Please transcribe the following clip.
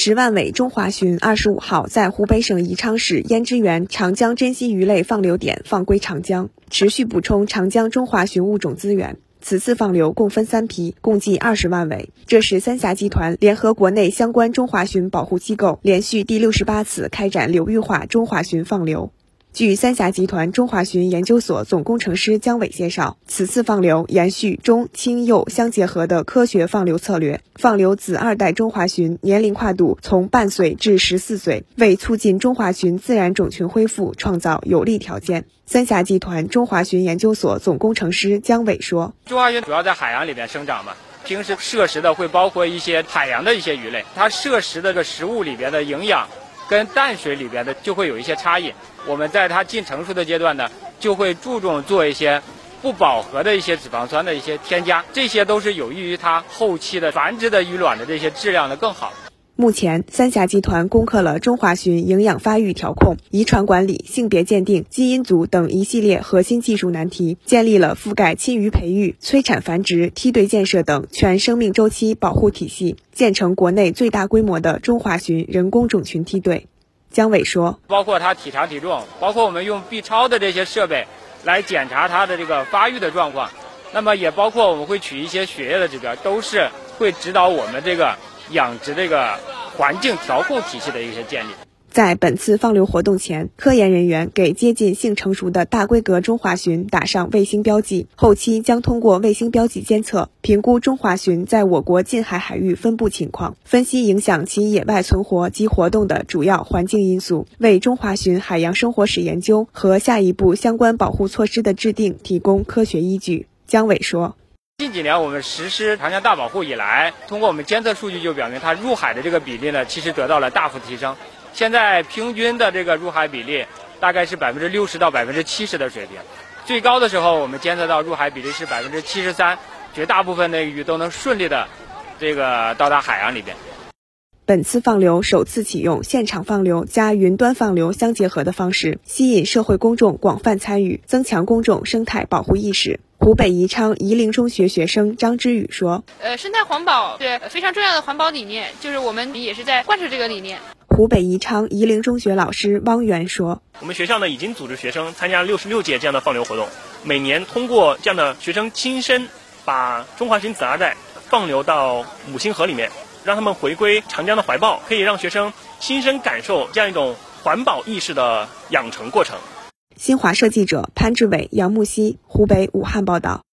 十万尾中华鲟二十五号在湖北省宜昌市胭脂园长江珍稀鱼类放流点放归长江，持续补充长江中华鲟物种资源。此次放流共分三批，共计二十万尾。这是三峡集团联合国内相关中华鲟保护机构，连续第六十八次开展流域化中华鲟放流。据三峡集团中华鲟研究所总工程师姜伟介绍，此次放流延续中青幼相结合的科学放流策略，放流子二代中华鲟年龄跨度从半岁至十四岁，为促进中华鲟自然种群恢复创造有利条件。三峡集团中华鲟研究所总工程师姜伟说：“中华鲟主要在海洋里面生长嘛，平时摄食的会包括一些海洋的一些鱼类，它摄食的这个食物里边的营养。”跟淡水里边的就会有一些差异。我们在它近成熟的阶段呢，就会注重做一些不饱和的一些脂肪酸的一些添加，这些都是有益于它后期的繁殖的鱼卵的这些质量的更好。目前，三峡集团攻克了中华鲟营养发育调控、遗传管理、性别鉴定、基因组等一系列核心技术难题，建立了覆盖亲鱼培育、催产繁殖、梯队建设等全生命周期保护体系，建成国内最大规模的中华鲟人工种群梯队。姜伟说：“包括它体长体重，包括我们用 B 超的这些设备来检查它的这个发育的状况，那么也包括我们会取一些血液的指标，都是会指导我们这个养殖这个。”环境调控体系的一些建立。在本次放流活动前，科研人员给接近性成熟的大规格中华鲟打上卫星标记，后期将通过卫星标记监测，评估中华鲟在我国近海海域分布情况，分析影响其野外存活及活动的主要环境因素，为中华鲟海洋生活史研究和下一步相关保护措施的制定提供科学依据。姜伟说。近几年我们实施长江大保护以来，通过我们监测数据就表明，它入海的这个比例呢，其实得到了大幅提升。现在平均的这个入海比例大概是百分之六十到百分之七十的水平，最高的时候我们监测到入海比例是百分之七十三，绝大部分的鱼都能顺利的这个到达海洋里边。本次放流首次启用现场放流加云端放流相结合的方式，吸引社会公众广泛参与，增强公众生态保护意识。湖北宜昌夷陵中学学生张之宇说：“呃，生态环保是非常重要的环保理念，就是我们也是在贯彻这个理念。”湖北宜昌夷陵中学老师汪源说：“我们学校呢已经组织学生参加六十六届这样的放流活动，每年通过这样的学生亲身把中华鲟子二代放流到母亲河里面。”让他们回归长江的怀抱，可以让学生亲身感受这样一种环保意识的养成过程。新华社记者潘志伟、杨木西，湖北武汉报道。